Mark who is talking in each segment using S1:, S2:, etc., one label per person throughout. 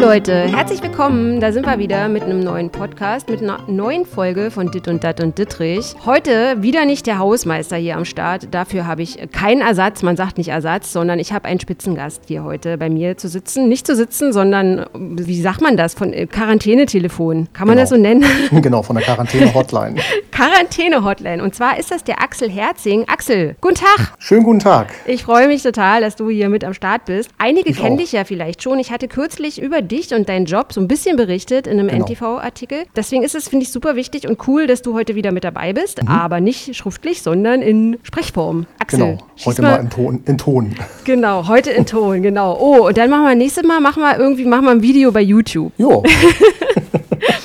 S1: Hallo Leute, herzlich willkommen. Da sind wir wieder mit einem neuen Podcast, mit einer neuen Folge von Dit und Dat und Dittrich. Heute wieder nicht der Hausmeister hier am Start. Dafür habe ich keinen Ersatz. Man sagt nicht Ersatz, sondern ich habe einen Spitzengast hier heute bei mir zu sitzen. Nicht zu sitzen, sondern, wie sagt man das? Von äh, Quarantänetelefon. Kann man
S2: Genau.
S1: das so nennen?
S2: Genau, von der Quarantäne-Hotline.
S1: Quarantäne-Hotline. Und zwar ist das der Axel Herzing. Axel, guten Tag.
S2: Schönen guten Tag.
S1: Ich freue mich total, dass du hier mit am Start bist. Einige
S2: Ich
S1: kennen dich ja vielleicht schon. Ich hatte kürzlich über dich und deinen Job so ein bisschen berichtet in einem
S2: Genau.
S1: NTV-Artikel. Deswegen ist es, finde ich, super wichtig und cool, dass du heute wieder mit dabei bist.
S2: Mhm.
S1: Aber nicht schriftlich, sondern in Sprechform. Axel,
S2: Genau, heute mal in Ton. In Ton.
S1: Genau, heute in Ton, genau. Oh, und dann machen wir nächstes Mal, machen wir irgendwie, machen wir ein Video bei YouTube.
S2: Jo,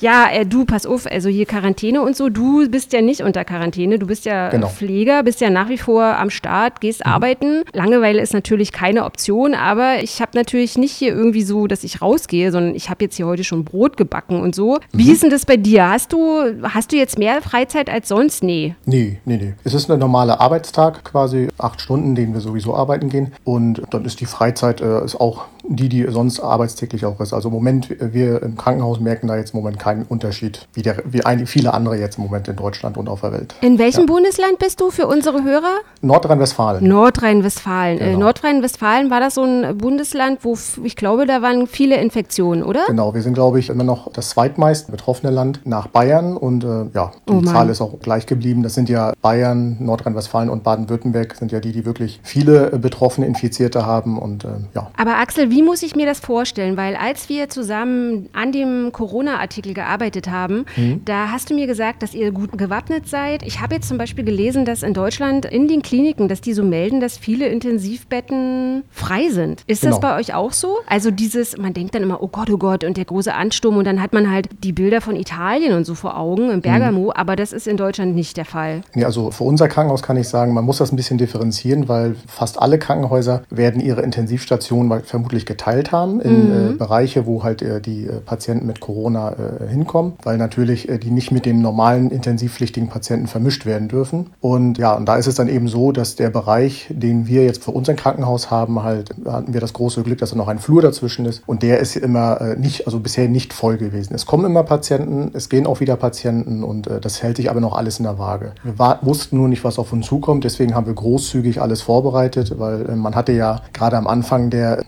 S1: Ja, äh, du, pass auf, also hier Quarantäne und so, du bist ja nicht unter Quarantäne, du bist ja
S2: Genau.
S1: Pfleger, bist ja nach wie vor am Start, gehst arbeiten. Langeweile ist natürlich keine Option, aber ich habe natürlich nicht hier irgendwie so, dass ich rausgehe, sondern ich habe jetzt hier heute schon Brot gebacken und so. Wie ist denn das bei dir? Hast du, hast du jetzt mehr Freizeit als sonst? Nee.
S2: nee, nee, nee. Es ist ein normaler Arbeitstag, quasi acht Stunden, den wir sowieso arbeiten gehen. Und dann ist die Freizeit äh, ist auch die, die sonst arbeitstäglich auch ist. Also im Moment, äh, wir im Krankenhaus merken da jetzt im Moment keinen Unterschied, wie, der, wie einige, viele andere jetzt im Moment in Deutschland und auf der Welt.
S1: In welchem Bundesland bist du für unsere Hörer?
S2: Nordrhein-Westfalen.
S1: Nordrhein-Westfalen. Äh,
S2: Genau.
S1: Nordrhein-Westfalen war das so ein Bundesland, wo ich glaube, da waren viele Infektionen, oder?
S2: Genau, wir sind, glaube ich, immer noch das zweitmeist betroffene Land nach Bayern und äh, ja, die
S1: Oh.
S2: Zahl ist auch gleich geblieben. Das sind ja Bayern, Nordrhein-Westfalen und Baden-Württemberg sind ja die, die wirklich viele äh, betroffene Infizierte haben und äh, ja.
S1: Aber Axel, wie muss ich mir das vorstellen? Weil als wir zusammen an dem Corona-Artikel gearbeitet haben,
S2: Mhm.
S1: da hast du mir gesagt, dass ihr gut gewappnet seid. Ich habe jetzt zum Beispiel gelesen, dass in Deutschland in den Kliniken, dass die so melden, dass viele Intensivbetten frei sind. Ist das
S2: Genau.
S1: bei euch auch so? Also dieses, man denkt dann immer, oh Gott, oh Gott, und der große Ansturm und dann hat man halt die Bilder von Italien und so vor Augen, im Bergamo, aber das ist in Deutschland nicht der Fall.
S2: Nee, also für unser Krankenhaus kann ich sagen, man muss das ein bisschen differenzieren, weil fast alle Krankenhäuser werden ihre Intensivstationen weil- vermutlich geteilt haben in äh, Bereiche, wo halt äh, die äh, Patienten mit Corona äh, hinkommen, weil natürlich äh, die nicht mit den normalen intensivpflichtigen Patienten vermischt werden dürfen. Und ja, und da ist es dann eben so, dass der Bereich, den wir jetzt für unser Krankenhaus haben, halt hatten wir das große Glück, dass da noch ein Flur dazwischen ist und der ist immer nicht, also bisher nicht voll gewesen. Es kommen immer Patienten, es gehen auch wieder Patienten und das hält sich aber noch alles in der Waage. Wir war, wussten nur nicht, was auf uns zukommt, deswegen haben wir großzügig alles vorbereitet, weil man hatte ja gerade am Anfang der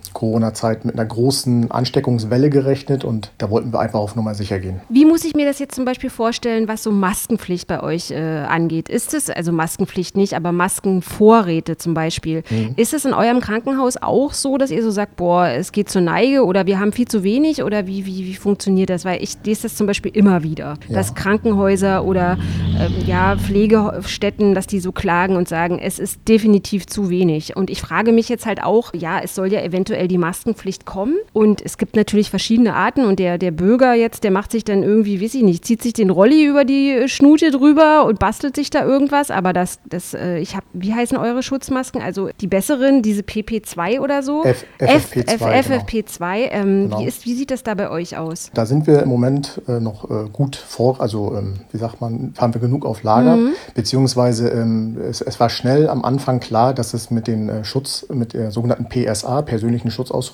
S2: Corona-Zeit mit einer großen Ansteckungswelle gerechnet und da wollten wir einfach auf Nummer sicher gehen.
S1: Wie muss ich mir das jetzt zum Beispiel vorstellen, was so Maskenpflicht bei euch äh, angeht? Ist es, also Maskenpflicht nicht, aber Maskenvorräte zum Beispiel,
S2: Mhm.
S1: ist es in eurem Krankenhaus auch so, dass ihr so sagt, boah, es geht zur Neige oder wir haben viel zu wenig oder wie, wie, wie funktioniert das? Weil ich lese das zum Beispiel immer wieder, dass Krankenhäuser oder ähm, ja, Pflegestätten, dass die so klagen und sagen, es ist definitiv zu wenig. Und ich frage mich jetzt halt auch, ja, es soll ja eventuell die Maskenpflicht kommen und es gibt natürlich verschiedene Arten und der, der Bürger jetzt, der macht sich dann irgendwie, weiß ich nicht, zieht sich den Rolli über die äh, Schnute drüber und bastelt sich da irgendwas, aber das, das, äh, ich habe, wie heißen eure Schutzmasken? Also die besseren, diese PP2 oder so?
S2: F- FFP2,
S1: F,
S2: genau.
S1: FFP2, ähm,
S2: Genau.
S1: wie, ist, wie sieht das da bei euch aus?
S2: Da sind wir im Moment äh, noch äh, gut vor, also ähm, wie sagt man, haben wir genug auf Lager,
S1: Mhm.
S2: beziehungsweise ähm, es, es war schnell am Anfang klar, dass es mit den äh, Schutz, mit der sogenannten PSA, persönlichen Schutzausrüstung,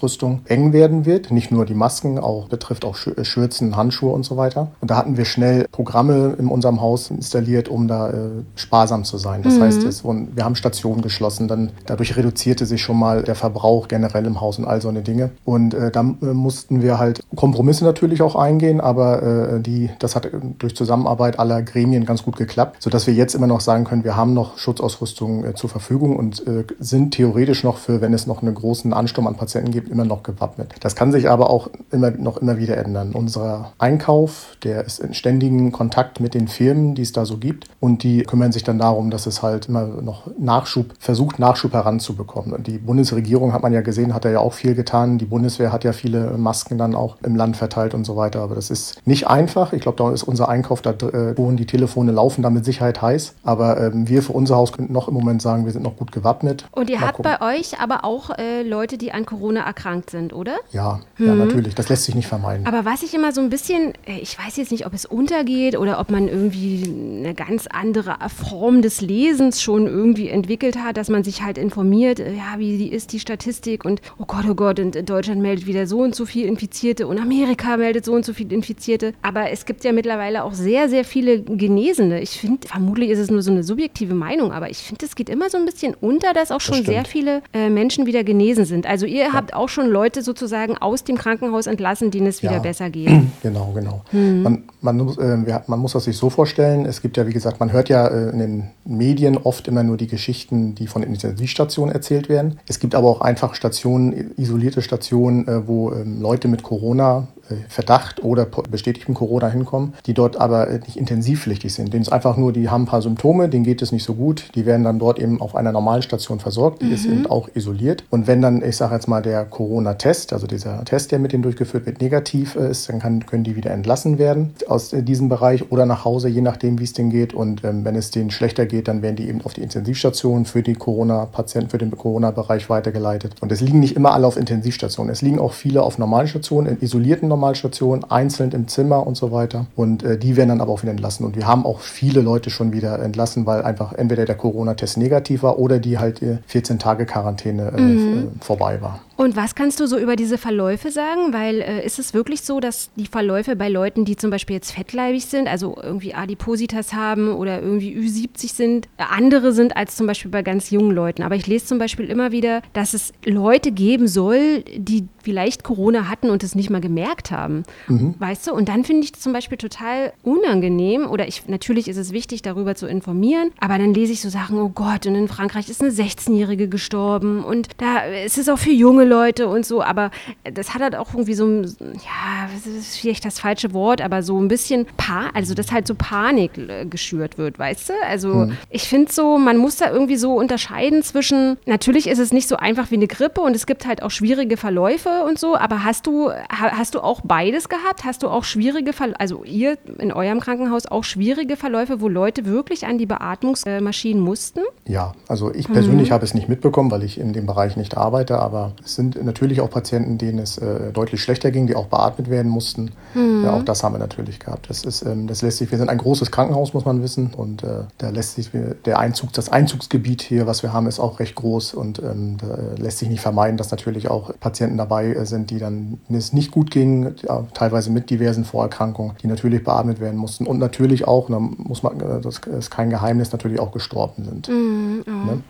S2: eng werden wird. Nicht nur die Masken, auch betrifft auch äh, Schürzen, Handschuhe und so weiter. Und da hatten wir schnell Programme in unserem Haus installiert, um da äh, sparsam zu sein. Das heißt, es, wurden- wir haben Stationen geschlossen, dann dadurch reduzierte sich schon mal der Verbrauch generell im Haus und all so eine Dinge. Und äh, dann äh, mussten wir halt Kompromisse natürlich auch eingehen, aber äh, die, das hat äh, durch Zusammenarbeit aller Gremien ganz gut geklappt, sodass wir jetzt immer noch sagen können, wir haben noch Schutzausrüstung äh, zur Verfügung und sind theoretisch noch für, wenn es noch einen großen Ansturm an Patienten gibt, immer noch gewappnet. Das kann sich aber auch immer noch immer wieder ändern. Unser Einkauf, der ist in ständigen Kontakt mit den Firmen, die es da so gibt und die kümmern sich dann darum, dass es halt immer noch Nachschub, versucht Nachschub heranzubekommen. Und die Bundesregierung hat man ja gesehen, hat da ja auch viel getan. Die Bundeswehr hat ja viele Masken dann auch im Land verteilt und so weiter. Aber das ist nicht einfach. Ich glaube, da ist unser Einkauf, da äh, die Telefone laufen da mit Sicherheit heiß. Aber ähm, wir für unser Haus könnten noch im Moment sagen, wir sind noch gut gewappnet.
S1: Und ihr Mal habt gucken. bei euch aber auch äh, Leute, die an Corona erkrankt sind, oder?
S2: Ja, mhm. ja, natürlich. Das lässt sich nicht vermeiden.
S1: Aber was ich immer so ein bisschen, äh, ich weiß jetzt nicht, ob es untergeht oder ob man irgendwie eine ganz andere Form des Lesens schon irgendwie entwickelt hat, dass man sich halt informiert, äh, ja, wie ist die Statistik und oh Gott, oh Gott, und Deutschland meldet wieder so und so viel Infizierte und Amerika meldet so und so viel Infizierte. Aber es gibt ja mittlerweile auch sehr, sehr viele Genesene. Ich finde, vermutlich ist es nur so eine subjektive Meinung, aber ich finde, es geht immer so ein bisschen unter, dass auch schon sehr viele äh, Menschen wieder genesen sind. Also ihr ja. habt auch schon Leute sozusagen aus dem Krankenhaus entlassen, denen es wieder ja. besser geht.
S2: Genau, genau. Mhm. Man, man, äh, man, muss das sich so vorstellen, es gibt ja, wie gesagt, man hört ja äh, in den Medien oft immer nur die Geschichten, die von Intensivstationen erzählt werden. Es gibt aber auch einfach Stationen, isolierte Stationen, äh, wo ähm, Leute mit Corona Verdacht oder bestätigtem Corona hinkommen, die dort aber äh, nicht intensivpflichtig sind. Denen ist einfach nur, die haben ein paar Symptome, denen geht es nicht so gut. Die werden dann dort eben auf einer normalen Station versorgt. Die mhm. ist eben auch isoliert. Und wenn dann, ich sage jetzt mal, der Corona-Test, also dieser Test, der mit denen durchgeführt wird, negativ äh, ist, dann kann, können die wieder entlassen werden aus diesem Bereich oder nach Hause, je nachdem, wie es denen geht. Und ähm, wenn es denen schlechter geht, dann werden die eben auf die Intensivstation für die Corona-Patienten, für den Corona-Bereich weitergeleitet. Und es liegen nicht immer alle auf Intensivstationen. Es liegen auch viele auf normalen Stationen, in isolierten Normalstation, einzeln im Zimmer und so weiter. Und äh, die werden dann aber auch wieder entlassen. Und wir haben auch viele Leute schon wieder entlassen, weil einfach entweder der Corona-Test negativ war oder die halt 14 Tage Quarantäne äh, mhm. Äh, vorbei war.
S1: Und was kannst du so über diese Verläufe sagen? Weil äh, ist es wirklich so, dass die Verläufe bei Leuten, die zum Beispiel jetzt fettleibig sind, also irgendwie Adipositas haben oder irgendwie Ü70 sind, andere sind als zum Beispiel bei ganz jungen Leuten. Aber ich lese zum Beispiel immer wieder, dass es Leute geben soll, die vielleicht Corona hatten und es nicht mal gemerkt haben. Mhm. Weißt du? Und dann finde ich das zum Beispiel total unangenehm. Oder ich, natürlich ist es wichtig, darüber zu informieren, aber dann lese ich so Sachen, oh Gott, und in Frankreich ist eine 16-Jährige gestorben und da ist es auch für junge junge Leute und so, aber das hat halt auch irgendwie so, ja, das ist vielleicht das falsche Wort, aber so ein bisschen, pa also dass halt so Panik äh, geschürt wird, weißt du? Also mhm. ich finde so, man muss da irgendwie so unterscheiden zwischen, natürlich ist es nicht so einfach wie eine Grippe und es gibt halt auch schwierige Verläufe und so, aber hast du, hast du auch beides gehabt? Hast du auch schwierige Verläufe, also ihr in eurem Krankenhaus auch schwierige Verläufe, wo Leute wirklich an die Beatmungsmaschinen mussten?
S2: Ja, also ich persönlich mhm. habe es nicht mitbekommen, weil ich in dem Bereich nicht arbeite, aber es sind natürlich auch Patienten, denen es äh, deutlich schlechter ging, die auch beatmet werden mussten. Mhm. Ja, auch das haben wir natürlich gehabt. Das, ist, ähm, das lässt sich, wir sind ein großes Krankenhaus, muss man wissen. Und äh, da lässt sich der Einzug, das Einzugsgebiet hier, was wir haben, ist auch recht groß. Und ähm, da lässt sich nicht vermeiden, dass natürlich auch Patienten dabei äh, sind, die dann, es nicht gut ging, ja, teilweise mit diversen Vorerkrankungen, die natürlich beatmet werden mussten. Und natürlich auch, da muss man, äh, das ist kein Geheimnis, natürlich auch gestorben sind. Mhm.
S1: Ne?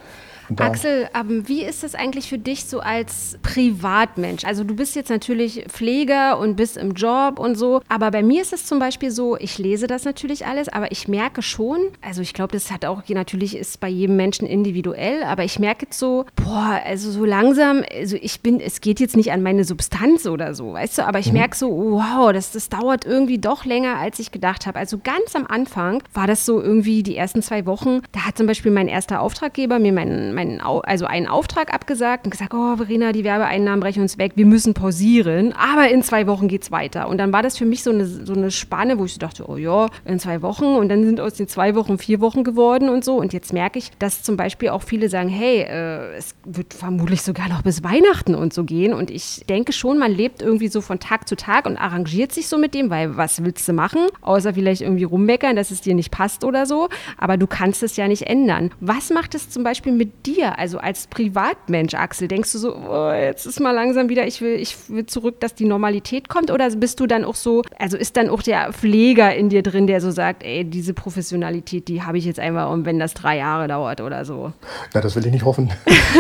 S1: Axel, ähm, wie ist es eigentlich für dich so als Privatmensch? Also du bist jetzt natürlich Pfleger und bist im Job und so, aber bei mir ist es zum Beispiel so, ich lese das natürlich alles, aber ich merke schon, also ich glaube, das hat auch, natürlich ist bei jedem Menschen individuell, aber ich merke jetzt so, boah, also so langsam, also ich bin, es geht jetzt nicht an meine Substanz oder so, weißt du, aber ich mhm. merke so, wow, das, das dauert irgendwie doch länger, als ich gedacht habe. Also ganz am Anfang war das so irgendwie die ersten zwei Wochen, da hat zum Beispiel mein erster Auftraggeber mir meinen meinen, also einen Auftrag abgesagt und gesagt, oh Verena, die Werbeeinnahmen brechen uns weg, wir müssen pausieren, aber in zwei Wochen geht es weiter. Und dann war das für mich so eine, so eine Spanne, wo ich so dachte, oh ja, in zwei Wochen und dann sind aus den zwei Wochen vier Wochen geworden und so. Und jetzt merke ich, dass zum Beispiel auch viele sagen, hey, äh, es wird vermutlich sogar noch bis Weihnachten und so gehen. Und ich denke schon, man lebt irgendwie so von Tag zu Tag und arrangiert sich so mit dem, weil was willst du machen? Außer vielleicht irgendwie rummeckern, dass es dir nicht passt oder so. Aber du kannst es ja nicht ändern. Was macht es zum Beispiel mit dir, also als Privatmensch, Axel? Denkst du so, oh, jetzt ist mal langsam wieder, ich will, ich will zurück, dass die Normalität kommt? Oder bist du dann auch so, also ist dann auch der Pfleger in dir drin, der so sagt, ey, diese Professionalität, die habe ich jetzt einmal, und wenn das drei Jahre dauert oder so?
S2: Na, das will ich nicht hoffen.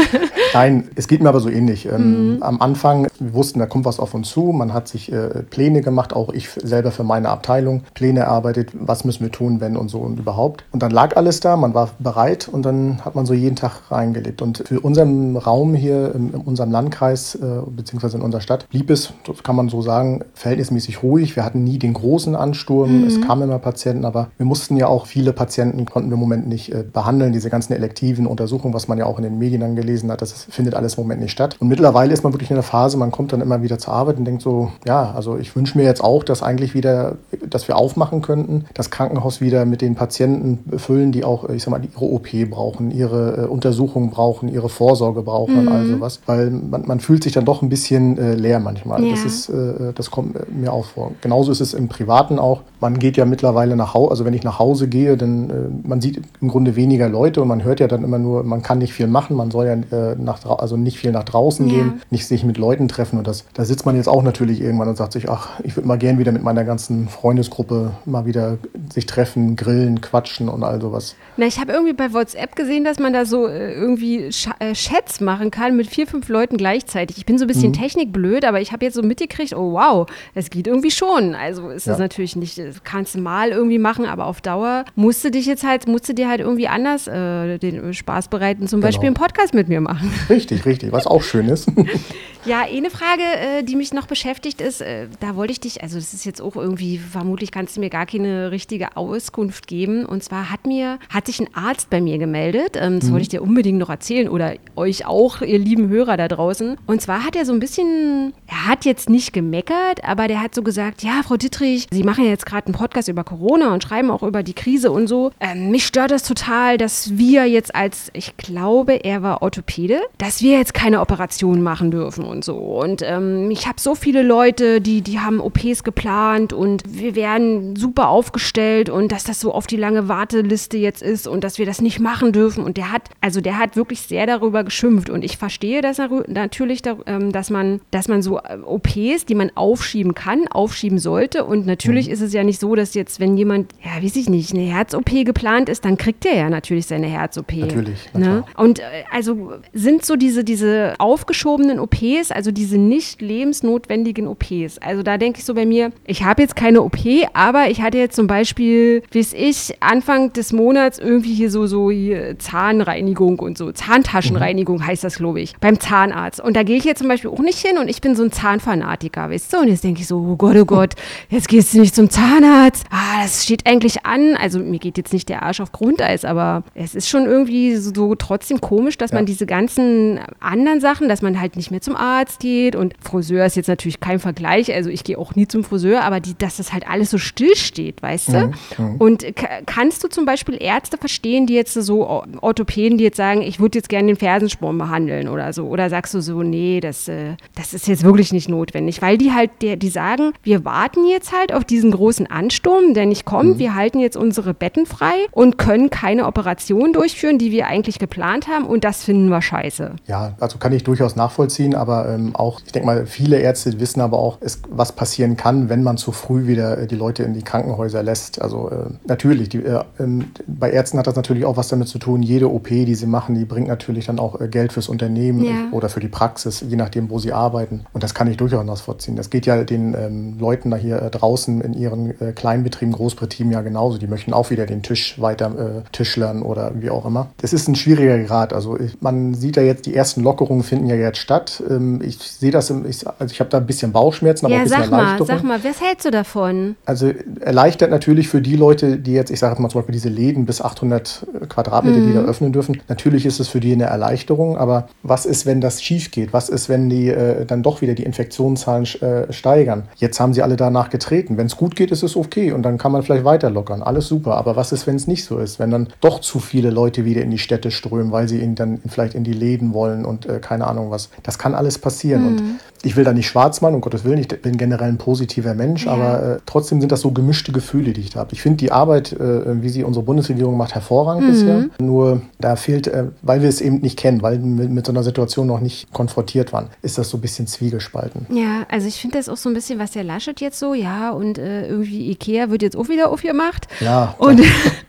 S2: Nein, es geht mir aber so ähnlich. Ähm, mhm. Am Anfang, wir wussten, da kommt was auf uns zu. Man hat sich äh, Pläne gemacht, auch ich selber für meine Abteilung, Pläne erarbeitet, was müssen wir tun, wenn und so und überhaupt. Und dann lag alles da, man war bereit und dann hat man so jeden Tag reingelebt. Und für unseren Raum hier in, unserem Landkreis äh, beziehungsweise in unserer Stadt blieb es, kann man so sagen, verhältnismäßig ruhig. Wir hatten nie den großen Ansturm. Mhm. Es kamen immer Patienten, aber wir mussten ja auch viele Patienten konnten wir im Moment nicht äh, behandeln. Diese ganzen elektiven Untersuchungen, was man ja auch in den Medien dann gelesen hat, das findet alles im Moment nicht statt. Und mittlerweile ist man wirklich in der Phase, man kommt dann immer wieder zur Arbeit und denkt so, ja, also ich wünsche mir jetzt auch, dass eigentlich wieder, dass wir aufmachen könnten, das Krankenhaus wieder mit den Patienten füllen, die auch, ich sag mal, ihre OP brauchen, ihre äh, Untersuchungen brauchen, ihre Vorsorge brauchen mhm. und all sowas. Weil man, man fühlt sich dann doch ein bisschen äh, leer manchmal. Ja. Das ist, äh, das kommt mir auch vor. Genauso ist es im Privaten auch. Man geht ja mittlerweile nach Hause, also wenn ich nach Hause gehe, dann äh, man sieht im Grunde weniger Leute und man hört ja dann immer nur, man kann nicht viel machen, man soll ja äh, nach, also nicht viel nach draußen ja. gehen, nicht sich mit Leuten treffen und das, da sitzt man jetzt auch natürlich irgendwann und sagt sich, ach, ich würde mal gern wieder mit meiner ganzen Freundesgruppe mal wieder sich treffen, grillen, quatschen und all sowas.
S1: Na, ich habe irgendwie bei WhatsApp gesehen, dass man da so äh, irgendwie Sch äh, Chats machen kann mit vier, fünf Leuten gleichzeitig. Ich bin so ein bisschen mhm. technikblöd, aber ich habe jetzt so mitgekriegt, oh wow, es geht irgendwie schon. Also ist das natürlich nicht, kannst du mal irgendwie machen, aber auf Dauer musst du dich jetzt halt, musst du dir halt irgendwie anders äh, den Spaß bereiten, zum genau. Beispiel einen Podcast mit mir machen.
S2: Richtig, richtig, was auch schön ist.
S1: ja, eine Frage, äh, die mich noch beschäftigt ist, äh, da wollte ich dich, also das ist jetzt auch irgendwie, vermutlich kannst du mir gar keine richtige Auskunft geben. Und zwar hat mir, hat sich ein Arzt bei mir gemeldet, ähm, das mhm. wollte ich dir unbedingt noch erzählen oder euch auch, ihr lieben Hörer da draußen. Und zwar hat er so ein bisschen, er hat jetzt nicht gemeckert, aber der hat so gesagt, ja, Frau Dittrich, Sie machen ja jetzt gerade einen Podcast über Corona und schreiben auch über die Krise und so. Ähm, mich stört das total, dass wir jetzt als, ich glaube, er war Orthopäde, dass wir jetzt keine Operation machen dürfen und so. Und ähm, ich habe so viele Leute, die, die haben OPs geplant und wir werden super aufgestellt und dass das so auf die lange Warteliste jetzt ist und dass wir das nicht machen dürfen. Und der hat, also der hat wirklich sehr darüber geschimpft. Und ich verstehe das natürlich, ähm, dass man, dass man so äh, OPs, die man aufschieben kann, aufschieben sollte. Und natürlich mhm. ist es ja nicht so, dass jetzt, wenn jemand, ja, weiß ich nicht, eine Herz-OP geplant ist, dann kriegt er ja natürlich seine Herz-OP.
S2: Natürlich.
S1: Ne? Und äh, also sind so diese, diese aufgeschobenen OPs, also diese nicht lebensnotwendigen OPs. Also da denke ich so bei mir, ich habe jetzt keine OP, aber ich hatte jetzt zum Beispiel, wie es ich, Anfang des Monats irgendwie hier so, so hier Zahnreinigung und so, Zahntaschenreinigung mhm. heißt das, glaube ich, beim Zahnarzt. Und da gehe ich jetzt zum Beispiel auch nicht hin und ich bin so ein Zahnfanatiker, weißt du? Und jetzt denke ich so, oh Gott, oh Gott, jetzt gehst du nicht zum Zahnarzt. Ah, das steht eigentlich an. Also mir geht jetzt nicht der Arsch auf Grundeis, aber es ist schon irgendwie so, so trotzdem komisch, dass ja. man diese ganzen anderen Sachen, dass man halt nicht mehr zum Arzt geht und Friseur ist jetzt natürlich kein Vergleich, also ich gehe auch nie zum Friseur, aber die, dass das halt alles so still steht, weißt du? Mhm. Und kannst du zum Beispiel Ärzte verstehen, die jetzt so Orthopäden, die jetzt sagen, ich würde jetzt gerne den Fersensporn behandeln oder so? Oder sagst du so, nee, das, äh, das ist jetzt wirklich nicht notwendig, weil die halt, der, die sagen, wir warten jetzt halt auf diesen großen Ansturm, der nicht kommt, mhm. wir halten jetzt unsere Betten frei und können keine Operation durchführen, die wir eigentlich geplant haben und das finden wir scheiße.
S2: Ja, also kann ich durchaus nachvollziehen, aber ähm, auch, ich denke mal, viele Ärzte wissen aber auch, es, was passieren kann, wenn man zu früh wieder äh, die Leute in die Krankenhäuser lässt. Also äh, natürlich, die, äh, ähm, bei Ärzten hat das natürlich auch was damit zu tun. Jede OP, die sie machen, die bringt natürlich dann auch äh, Geld fürs Unternehmen ja. oder für die Praxis, je nachdem, wo sie arbeiten. Und das kann ich durchaus nachvollziehen. Das geht ja den ähm, Leuten da hier äh, draußen in ihren äh, Kleinbetrieben, Großbetrieben ja genauso. Die möchten auch wieder den Tisch weiter äh, tischlern oder wie auch immer. Das ist ein schwieriger Grad. Also man sieht ja jetzt, die ersten Lockerungen finden ja jetzt statt. Ähm, ich sehe das, im, ich, also ich habe da ein bisschen Bauchschmerzen, aber
S1: ja,
S2: ein bisschen
S1: sag mal, sag mal, was hältst du davon?
S2: Also erleichtert natürlich für die Leute, die jetzt, ich sage mal zum Beispiel diese Läden bis 800 Quadratmeter, mhm. die da öffnen dürfen. Natürlich ist es für die eine Erleichterung, aber was ist, wenn das schief geht? Was ist, wenn die äh, dann doch wieder die Infektionszahlen äh, steigern? Jetzt haben sie alle danach getreten. Wenn es gut geht, ist es okay und dann kann man vielleicht weiter lockern. Alles super. Aber was ist, wenn es nicht so ist? Wenn dann doch zu viele Leute wieder in die Städte strömen, weil sie ihn dann vielleicht in die Läden wollen und äh, keine Ahnung was. Das kann alles passieren. Mhm. Und ich will da nicht schwarz machen, um Gottes Willen, ich bin generell ein positiver Mensch, ja. aber äh, trotzdem sind das so gemischte Gefühle, die ich da habe. Ich finde die Arbeit, äh, wie sie unsere Bundesregierung macht, hervorragend mhm. bisher. Nur da fehlt, äh, weil wir es eben nicht kennen, weil wir mit, so einer Situation noch nicht konfrontiert waren, ist das so ein bisschen zwiegespalten.
S1: Ja, also ich finde das auch so ein bisschen, was der Laschet jetzt so, ja, und äh, irgendwie Ikea wird jetzt auch wieder aufgemacht.
S2: Ja.
S1: Und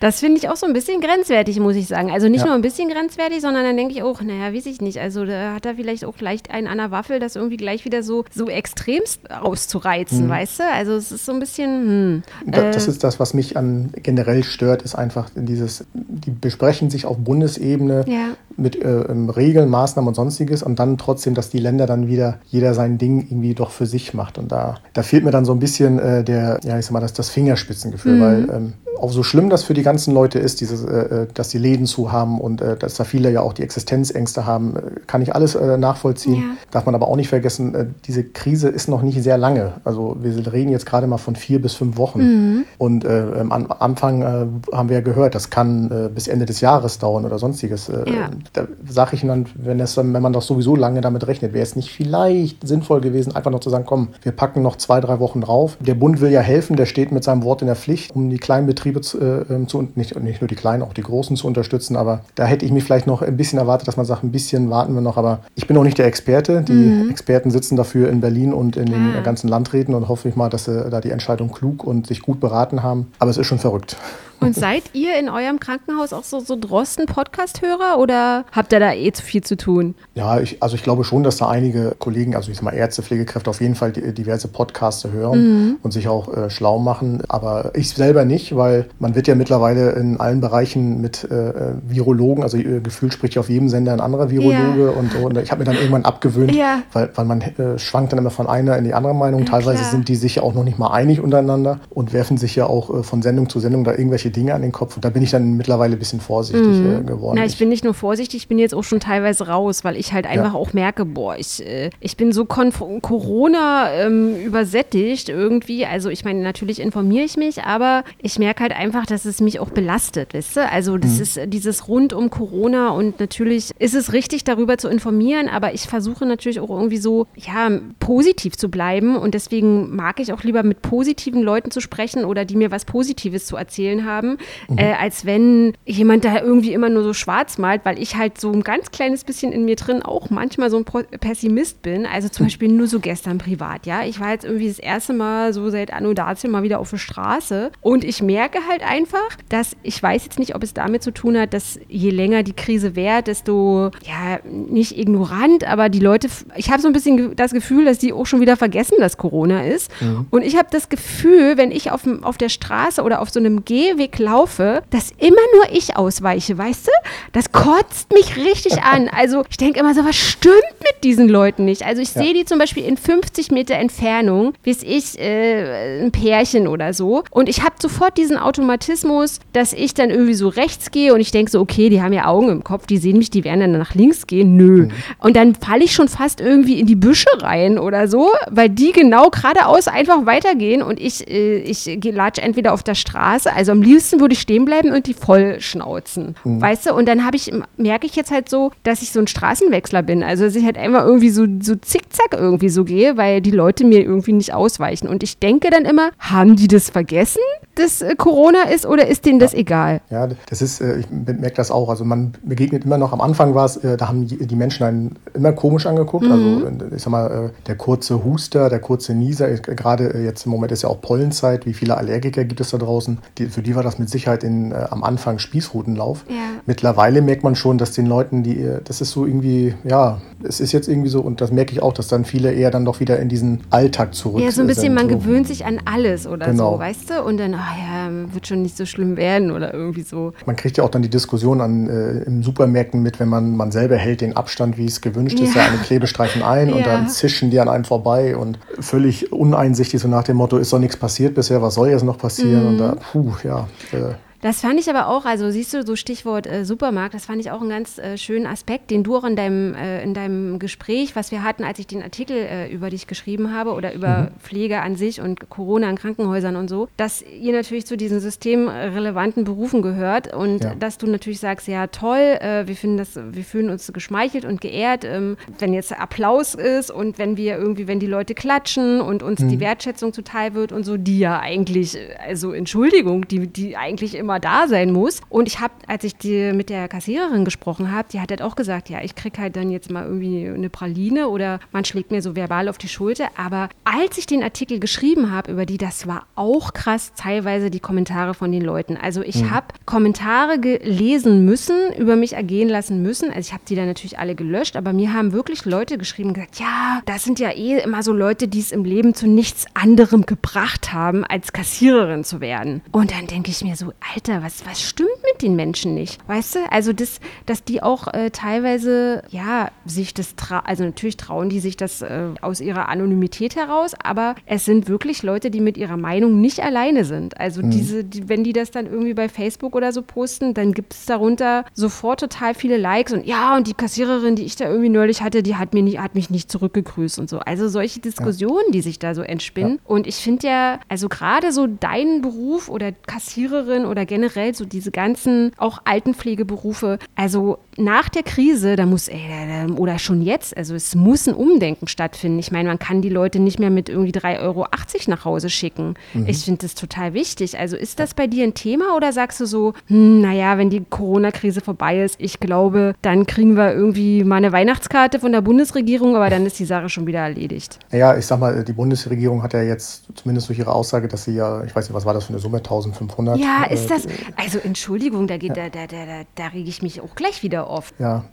S1: Das finde ich auch so ein bisschen grenzwertig, muss ich sagen. Also nicht ja. nur ein bisschen grenzwertig, sondern dann denke ich auch, naja, weiß ich nicht. Also da hat er vielleicht auch leicht einen an der Waffel, das irgendwie gleich wieder so, so extremst auszureizen, mhm. weißt du? Also es ist so ein bisschen.
S2: Hm, das äh, ist das, was mich an generell stört, ist einfach dieses, die besprechen sich auf Bundesebene ja. mit äh, Regeln, Maßnahmen und sonstiges und dann trotzdem, dass die Länder dann wieder jeder sein Ding irgendwie doch für sich macht. Und da, da fehlt mir dann so ein bisschen äh, der, ja, ich sag mal, das, das Fingerspitzengefühl, mhm. weil ähm, auch so schlimm das für die ganzen Leute ist, dieses, äh, äh, dass die Läden zu haben und äh, dass da viele ja auch die Existenzängste haben, äh, kann ich alles äh, nachvollziehen. Ja. Darf man aber auch nicht vergessen, äh, diese Krise ist noch nicht sehr lange. Also wir reden jetzt gerade mal von vier bis fünf Wochen. Mhm. Und am Anfang haben wir ja gehört, das kann bis Ende des Jahres dauern oder sonstiges. Ja. Da sage ich dann, wenn, das, wenn man doch sowieso lange damit rechnet, wäre es nicht vielleicht sinnvoll gewesen, einfach noch zu sagen, komm, wir packen noch zwei, drei Wochen drauf. Der Bund will ja helfen, der steht mit seinem Wort in der Pflicht, um die kleinen Betriebe zu, äh, zu nicht, nicht nur die kleinen, auch die großen zu unterstützen. Aber da hätte ich mir vielleicht noch ein bisschen erwartet, dass man sagt, ein bisschen warten wir noch. Aber ich bin auch nicht der Experte. Die mhm. Experten sitzen dafür in Berlin und in den ah. ganzen Landräten und hoffe ich mal, dass sie da die Entscheidung klug und sich gut beraten haben. Aber es ist schon verrückt.
S1: Und seid ihr in eurem Krankenhaus auch so, so Drosten-Podcast-Hörer oder habt ihr da eh zu viel zu tun?
S2: Ja, ich, also ich glaube schon, dass da einige Kollegen, also ich sag mal Ärzte, Pflegekräfte auf jeden Fall diverse Podcasts hören mhm. und sich auch äh, schlau machen. Aber ich selber nicht, weil man wird ja mittlerweile in allen Bereichen mit äh, Virologen, also äh, gefühlt spricht ja auf jedem Sender ein anderer Virologe ja. und, und, ich habe mir dann irgendwann abgewöhnt, ja. weil, weil man äh, schwankt dann immer von einer in die andere Meinung. Ja, Teilweise klar. sind die sich ja auch noch nicht mal einig untereinander und werfen sich ja auch äh, von Sendung zu Sendung da irgendwelche Dinge an den Kopf. Und da bin ich dann mittlerweile ein bisschen vorsichtig mhm. äh, geworden.
S1: Na, ich bin nicht nur vorsichtig, ich bin jetzt auch schon teilweise raus, weil ich halt einfach ja. auch merke, boah, ich, äh, ich bin so Corona ähm, übersättigt irgendwie. Also ich meine, natürlich informiere ich mich, aber ich merke halt einfach, dass es mich auch belastet, weißt du? Also das mhm. ist dieses rund um Corona und natürlich ist es richtig, darüber zu informieren, aber ich versuche natürlich auch irgendwie so, ja, positiv zu bleiben und deswegen mag ich auch lieber mit positiven Leuten zu sprechen oder die mir was Positives zu erzählen haben, mhm. äh, als wenn jemand da irgendwie immer nur so schwarz malt, weil ich halt so ein ganz kleines bisschen in mir drin auch manchmal so ein Pessimist bin. Also zum Beispiel nur so gestern privat, ja. Ich war jetzt irgendwie das erste Mal so seit Anno Dazu mal wieder auf der Straße und ich merke halt einfach, dass ich weiß jetzt nicht, ob es damit zu tun hat, dass je länger die Krise währt, desto, ja, nicht ignorant, aber die Leute, ich habe so ein bisschen das Gefühl, dass die auch schon wieder vergessen, dass Corona ist. Mhm. Und ich habe das Gefühl, wenn ich auf, auf der Straße oder auf so einem Gehweg laufe, dass immer nur ich ausweiche, weißt du? Das kotzt mich richtig an. Also ich denke immer so, was stimmt mit diesen Leuten nicht? Also ich ja. sehe die zum Beispiel in 50 Meter Entfernung, wie es ich, äh, ein Pärchen oder so. Und ich habe sofort diesen Automatismus, dass ich dann irgendwie so rechts gehe und ich denke so, okay, die haben ja Augen im Kopf, die sehen mich, die werden dann nach links gehen. Nö. Mhm. Und dann falle ich schon fast irgendwie in die Büsche rein oder so, weil die genau geradeaus einfach weitergehen und ich, äh, ich latsche entweder auf der Straße, also am liebsten würde ich stehen bleiben und die voll schnauzen. Mhm. Weißt du? Und dann habe ich, merke ich jetzt halt so, dass ich so ein Straßenwechsler bin. Also dass ich halt einfach irgendwie so, so zickzack irgendwie so gehe, weil die Leute mir irgendwie nicht ausweichen. Und ich denke dann immer, haben die das vergessen, dass äh, Corona ist oder ist denen das egal?
S2: Ja, das ist, äh, ich merke das auch. Also man begegnet immer noch, am Anfang war es, äh, da haben die Menschen einen immer komisch angeguckt. Mhm. Also ich sag mal, der kurze Huster, der kurze Nieser, gerade jetzt im Moment ist ja auch Pollenzeit, wie viele Allergiker gibt es da draußen? Die, für die war das mit Sicherheit in, äh, am Anfang Spießrutenlauf. Ja. Mittlerweile merkt man schon, dass den Leuten, die, das ist so irgendwie, ja, es ist jetzt irgendwie so, und das merke ich auch, dass dann viele eher dann doch wieder in diesen Alltag zurück
S1: Ja, so ein bisschen, sind. man gewöhnt sich an alles oder genau. so, weißt du? Und dann, ach ja, wird schon nicht so schlimm werden oder irgendwie so.
S2: Man kriegt ja auch dann die Diskussion an äh, im Supermärkten mit, wenn man, man selber hält den Abstand, wie es gewünscht ja. ist, ja eine Klebestreifen ein ja. und dann zischen die an einem vorbei und völlig uneinsichtig, so nach dem Motto, ist doch nichts passiert bisher, was soll jetzt noch passieren? Mhm. Und da, puh, ja. Äh,
S1: das fand ich aber auch, also siehst du, so Stichwort äh, Supermarkt, das fand ich auch einen ganz äh, schönen Aspekt, den du auch in deinem, äh, in deinem Gespräch, was wir hatten, als ich den Artikel äh, über dich geschrieben habe oder über mhm. Pflege an sich und Corona in Krankenhäusern und so, dass ihr natürlich zu diesen systemrelevanten Berufen gehört und ja. dass du natürlich sagst, ja toll, äh, wir finden das, wir fühlen uns geschmeichelt und geehrt, ähm, wenn jetzt Applaus ist und wenn wir irgendwie, wenn die Leute klatschen und uns mhm. die Wertschätzung zuteil wird und so, die ja eigentlich, also Entschuldigung, die, die eigentlich immer immer da sein muss. Und ich habe, als ich die, mit der Kassiererin gesprochen habe, die hat halt auch gesagt, ja, ich kriege halt dann jetzt mal irgendwie eine Praline oder man schlägt mir so verbal auf die Schulter. Aber als ich den Artikel geschrieben habe über die, das war auch krass, teilweise die Kommentare von den Leuten. Also ich mhm. habe Kommentare gelesen müssen, über mich ergehen lassen müssen. Also ich habe die dann natürlich alle gelöscht, aber mir haben wirklich Leute geschrieben, gesagt, ja, das sind ja eh immer so Leute, die es im Leben zu nichts anderem gebracht haben, als Kassiererin zu werden. Und dann denke ich mir so, Alter, was, was stimmt mit den Menschen nicht? Weißt du? Also, das, dass die auch äh, teilweise, ja, sich das trauen, also natürlich trauen die sich das äh, aus ihrer Anonymität heraus, aber es sind wirklich Leute, die mit ihrer Meinung nicht alleine sind. Also, mhm. diese, die, wenn die das dann irgendwie bei Facebook oder so posten, dann gibt es darunter sofort total viele Likes und ja, und die Kassiererin, die ich da irgendwie neulich hatte, die hat, mir nie, hat mich nicht zurückgegrüßt und so. Also solche Diskussionen, ja. die sich da so entspinnen. Ja. Und ich finde ja, also gerade so dein Beruf oder Kassiererin oder generell so diese ganzen auch Altenpflegeberufe, also nach der Krise, da muss, ey, oder schon jetzt, also es muss ein Umdenken stattfinden. Ich meine, man kann die Leute nicht mehr mit irgendwie 3,80 Euro nach Hause schicken. Mhm. Ich finde das total wichtig. Also ist das bei dir ein Thema oder sagst du so, hm, naja, wenn die Corona-Krise vorbei ist, ich glaube, dann kriegen wir irgendwie mal eine Weihnachtskarte von der Bundesregierung, aber dann ist die Sache schon wieder erledigt.
S2: Ja, ich sag mal, die Bundesregierung hat ja jetzt zumindest durch ihre Aussage, dass sie ja, ich weiß nicht, was war das für eine Summe, 1500?
S1: Ja, ist äh, das, also Entschuldigung, da, geht, ja. da, da, da, da rege ich mich auch gleich wieder auf.
S2: Ja,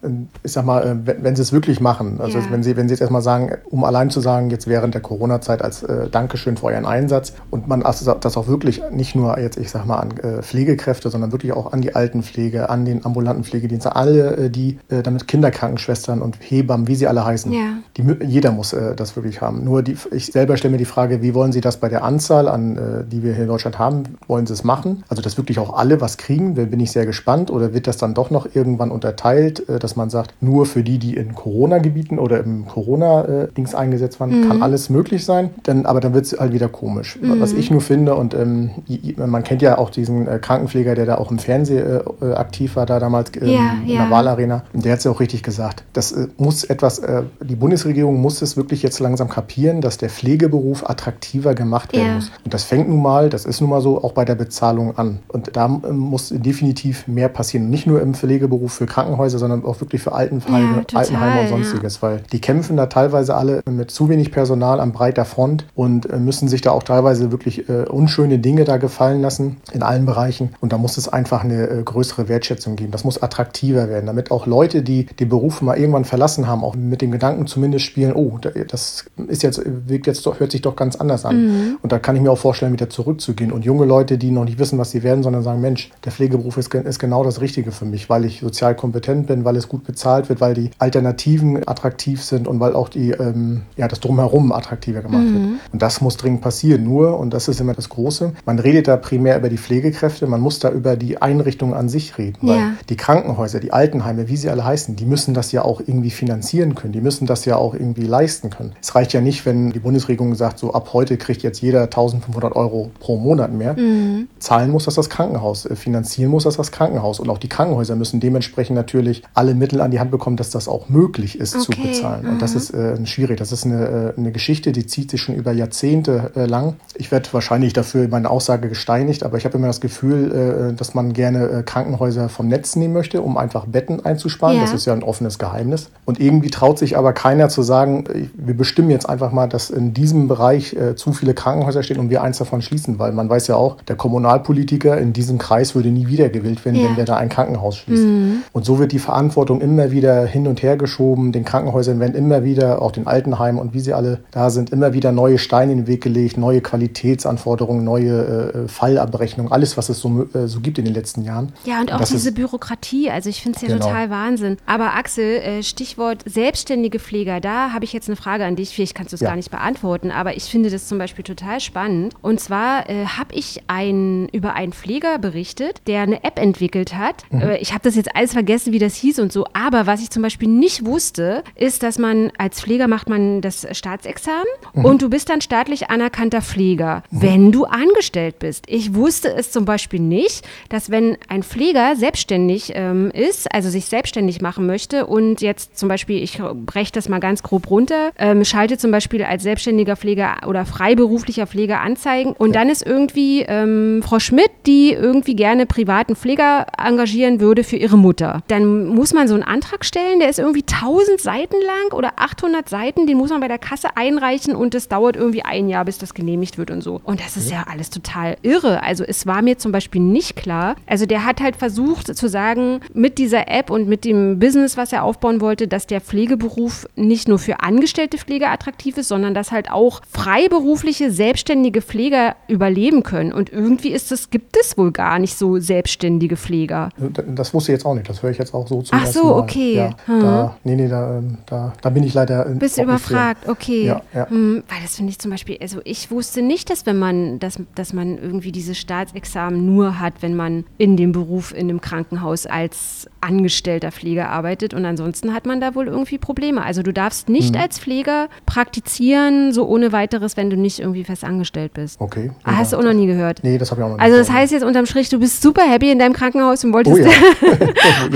S2: ich sag mal, äh, wenn, wenn sie es wirklich machen, also ja. wenn, sie, wenn sie jetzt erstmal sagen, um allein zu sagen, jetzt während der Corona-Zeit als äh, Dankeschön für euren Einsatz und man das auch wirklich nicht nur jetzt, ich sag mal, an äh, Pflegekräfte, sondern wirklich auch an die Altenpflege, an den ambulanten Pflegedienste, alle, äh, die äh, damit Kinderkrankenschwestern und Hebammen, wie sie alle heißen, ja. die, jeder muss äh, das wirklich haben. Nur die, ich selber stelle mir die Frage, wie wollen Sie das bei der Anzahl an, die wir hier in Deutschland haben, wollen Sie es machen? Also, dass wirklich auch alle was kriegen, da bin ich sehr gespannt. Oder wird das dann doch noch irgendwann unterteilt, dass man sagt, nur für die, die in Corona-Gebieten oder im Corona-Dings eingesetzt waren, mhm. kann alles möglich sein. Denn, aber dann wird es halt wieder komisch. Mhm. Was ich nur finde, und ähm, man kennt ja auch diesen äh, Krankenpfleger, der da auch im Fernsehen äh, aktiv war, da damals ähm, ja, in ja. der Wahlarena, und der hat es ja auch richtig gesagt. Das äh, muss etwas, äh, die Bundesregierung muss es wirklich jetzt langsam kapieren, dass der Pflegeberuf attraktiver gemacht werden ja. muss. Und das fängt nun mal, das ist nun mal so, auch bei der Bezahlung an. Und da ähm, muss definitiv mehr passieren. Nicht nur im Pflegeberuf für Krankenhäuser, sondern auch wirklich für Altenheime, total, Altenheime und sonstiges, weil die kämpfen da teilweise alle mit zu wenig Personal an breiter Front und äh, müssen sich da auch teilweise wirklich äh, unschöne Dinge da gefallen lassen in allen Bereichen. Und da muss es einfach eine äh, größere Wertschätzung geben. Das muss attraktiver werden, damit auch Leute, die den Beruf mal irgendwann verlassen haben, auch mit dem Gedanken zumindest spielen, oh, das ist jetzt, wirkt jetzt doch, hört sich doch ganz anders an. Mhm. Und da kann ich mir auch vorstellen, wieder zurückzugehen. Und junge Leute, die noch nicht wissen, was sie werden, sondern sagen, Mensch, der Pflegeberuf ist, ist genau das Richtige für mich, weil ich sozial kompetent bin, weil es gut bezahlt wird, weil die Alternativen attraktiv sind und weil auch die, ähm, ja, das Drumherum attraktiver gemacht mhm. wird. Und das muss dringend passieren. Nur, und das ist immer das Große, man redet da primär über die Pflegekräfte, man muss da über die Einrichtungen an sich reden. Ja. Weil die Krankenhäuser, die Altenheime, wie sie alle heißen, die müssen das ja auch irgendwie finanzieren können. Die müssen das ja auch irgendwie leisten können. Es reicht ja nicht, wenn die Bundesregierung sagt, so ab heute kriegt jetzt jeder 1500 Euro pro Monat mehr. Mhm. Zahlen muss das das Krankenhaus, äh, finanzieren muss das das Krankenhaus. Und auch die Krankenhäuser müssen dementsprechend natürlich alle Mittel an die Hand bekommen, dass das auch möglich ist okay. zu bezahlen. Und das ist äh, schwierig. Das ist eine, äh, eine Geschichte, die zieht sich schon über Jahrzehnte äh, lang. Ich werde wahrscheinlich dafür meine Aussage gesteinigt, aber ich habe immer das Gefühl, äh, dass man gerne äh, Krankenhäuser vom Netz nehmen möchte, um einfach Betten einzusparen. Ja. Das ist ja ein offenes Geheimnis. Und irgendwie traut sich aber keiner zu sagen, wir bestimmen jetzt einfach mal, dass in diesem Bereich zu viele Krankenhäuser stehen und wir eins davon schließen, weil man weiß ja auch, der Kommunalpolitiker in diesem Kreis würde nie wieder gewählt werden, ja. wenn der da ein Krankenhaus schließt. Mhm. Und so wird die Verantwortung immer wieder hin und her geschoben. Den Krankenhäusern werden immer wieder, auch den Altenheimen und wie sie alle da sind, immer wieder neue Steine in den Weg gelegt, neue Qualitätsanforderungen, neue äh, Fallabrechnungen, alles, was es so, äh, so gibt in den letzten Jahren.
S1: Ja, und auch und diese ist, Bürokratie. Also ich finde es ja genau. total Wahnsinn. Aber Axel, äh, Stichwort selbstständige Pfleger, da habe ich jetzt eine Frage an dich. Vielleicht kannst du es ja. gar nicht beantworten, aber ich finde das zum Beispiel total spannend. Und zwar äh, habe ich ein, über einen Pfleger berichtet, der eine App entwickelt hat. Mhm. Äh, ich habe das jetzt alles vergessen, wie das hieß und so. Aber was ich zum Beispiel nicht wusste, ist, dass man als Pfleger macht man das Staatsexamen mhm. und du bist dann staatlich anerkannter Pfleger, mhm. wenn du angestellt bist. Ich wusste es zum Beispiel nicht, dass wenn ein Pfleger selbstständig ähm, ist, also sich selbstständig machen möchte und jetzt zum Beispiel, ich breche das mal ganz grob runter, ähm, schalte zum Beispiel als selbstständiger Pfleger oder freiberuflicher Pfleger Anzeigen und dann ist irgendwie ähm, Frau Schmidt, die irgendwie gerne privaten Pfleger engagieren würde für ihre Mutter. Dann muss man so einen Antrag stellen, der ist irgendwie 1000 Seiten lang oder 800 Seiten, den muss man bei der Kasse einreichen und es dauert irgendwie ein Jahr, bis das genehmigt wird und so. Und das ist ja alles total irre. Also es war mir zum Beispiel nicht klar. Also der hat halt versucht zu sagen, mit dieser App und mit dem Business, was er aufbauen wollte, dass der Pflegeberuf nicht nur für angestellte Pfleger attraktiv ist, sondern dass halt auch freiberufliche, selbstständige Pfleger überleben können. Und irgendwie ist es, gibt es wohl gar nicht so selbstständige Pfleger.
S2: Das wusste ich jetzt auch nicht. Das höre ich jetzt auch so
S1: zu. Ach so, Mal. okay. Ja,
S2: hm. da, nee, nee, da, da, da bin ich leider.
S1: Bist überfragt, okay. Ja, ja. Hm, weil das finde ich zum Beispiel, also ich wusste nicht, dass wenn man, dass, dass man irgendwie dieses Staatsexamen nur hat, wenn man in dem Beruf in einem Krankenhaus als angestellter Pfleger arbeitet und ansonsten hat man da wohl irgendwie Probleme. Also du darfst nicht hm. als Pfleger praktizieren, so ohne weiteres, wenn du nicht irgendwie fest angestellt bist.
S2: Okay.
S1: Ah, hast du auch noch nie gehört?
S2: Nee, das habe ich auch noch
S1: nie Also das heißt jetzt unterm Strich, du bist super happy in deinem Krankenhaus und wolltest... Oh ja.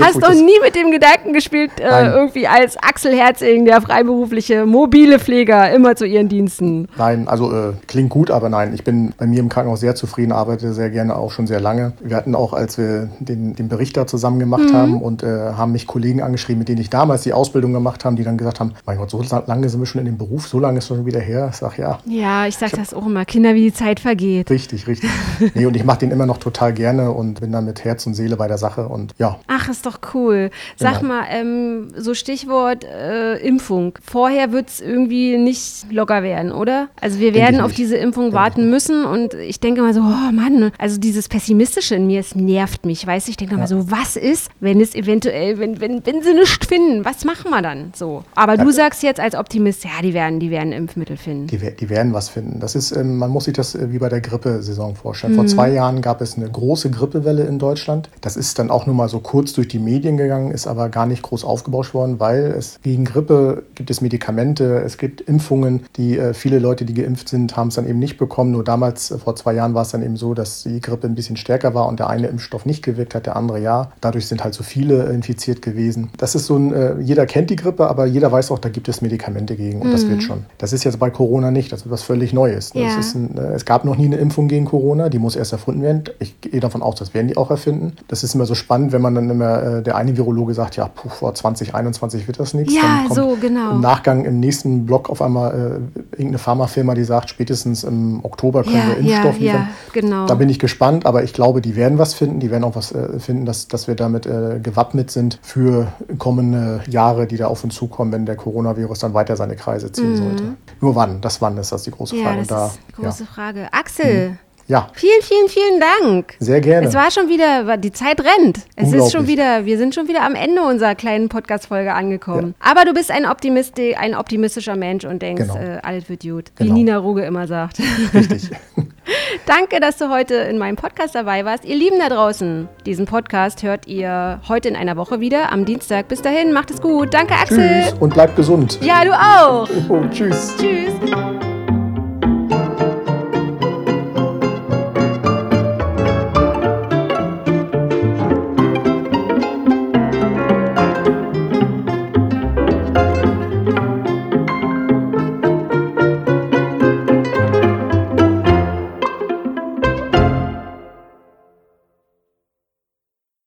S1: hast doch nie mit dem Gedanken gespielt, äh, irgendwie als Axel Herzing, der freiberufliche mobile Pfleger, immer zu ihren Diensten.
S2: Nein, also äh, klingt gut, aber nein, ich bin bei mir im Krankenhaus sehr zufrieden, arbeite sehr gerne auch schon sehr lange. Wir hatten auch, als wir den, den Bericht da zusammen gemacht mhm. haben und äh, haben mich Kollegen angeschrieben, mit denen ich damals die Ausbildung gemacht habe, die dann gesagt haben, mein Gott, so lange sind wir schon in dem Beruf, so lange ist schon wieder her. Ich sage ja.
S1: Ja, ich sage das auch immer, Kinder, wie die Zeit vergeht.
S2: Richtig, richtig. nee, und ich mache den immer noch total gerne und bin dann mit Herz und Seele bei der Sache und ja.
S1: Ach, ist doch cool. Sag genau. mal, ähm, so Stichwort äh, Impfung. Vorher wird es irgendwie nicht locker werden, oder? Also wir werden auf diese Impfung Denk warten müssen und ich denke mal so, oh Mann, also dieses Pessimistische in mir, es nervt mich, weißt du? Ich denke ja. mal so, was ist, wenn es eventuell, wenn, wenn, wenn sie nichts finden, was machen wir dann so? Aber ja, du sagst jetzt als Optimist, ja, die werden, die werden Impfmittel finden.
S2: Die, die werden was finden. Das ist, ähm, man muss sich das äh, wie bei der Grippesaison vorstellen. Mhm. Vor zwei Jahren gab es eine große Grippewelle in Deutschland. Das ist dann auch nur mal so kurz durch die Medien gegangen, ist aber gar nicht groß aufgebauscht worden, weil es gegen Grippe gibt es Medikamente, es gibt Impfungen, die äh, viele Leute, die geimpft sind, haben es dann eben nicht bekommen. Nur damals, äh, vor zwei Jahren, war es dann eben so, dass die Grippe ein bisschen stärker war und der eine Impfstoff nicht gewirkt hat, der andere ja. Dadurch sind halt so viele infiziert gewesen. Das ist so ein, äh, jeder kennt die Grippe, aber jeder weiß auch, da gibt es Medikamente gegen und mhm. das wird schon. Das ist jetzt bei Corona nicht, das ist was völlig Neues. Ja. Ein, äh, es gab noch nie eine Impfung gegen Corona, die muss erst erfunden werden. Ich gehe davon aus, das werden die auch erfinden. Das ist immer so spannend, wenn man dann immer, äh, der eine Virologe sagt, ja, puh, vor 2021 wird das nichts.
S1: Ja, so, genau.
S2: Im Nachgang im nächsten Block auf einmal äh, irgendeine Pharmafirma, die sagt, spätestens im Oktober können ja, wir Impfstoff ja, liefern.
S1: Ja, genau.
S2: Da bin ich gespannt, aber ich glaube, die werden was finden. Die werden auch was äh, finden, dass, dass wir damit äh, gewappnet sind für kommende Jahre, die da auf uns zukommen, wenn der Coronavirus dann weiter seine Kreise ziehen mhm. sollte. Nur wann? Das wann ist das die große Frage.
S1: Ja, das da, ist die große Frage. Axel. Mhm.
S2: Ja.
S1: Vielen, vielen, vielen Dank.
S2: Sehr gerne.
S1: Es war schon wieder, die Zeit rennt. Es ist schon wieder, wir sind schon wieder am Ende unserer kleinen Podcast-Folge angekommen. Ja. Aber du bist ein, Optimist, ein optimistischer Mensch und denkst, genau. äh, alles wird gut. Genau. Wie Nina Ruge immer sagt.
S2: Richtig.
S1: Danke, dass du heute in meinem Podcast dabei warst. Ihr Lieben da draußen, diesen Podcast hört ihr heute in einer Woche wieder, am Dienstag. Bis dahin, macht es gut. Danke, Axel.
S2: Tschüss und bleibt gesund.
S1: Ja, du auch.
S2: Oh, tschüss.
S1: Tschüss.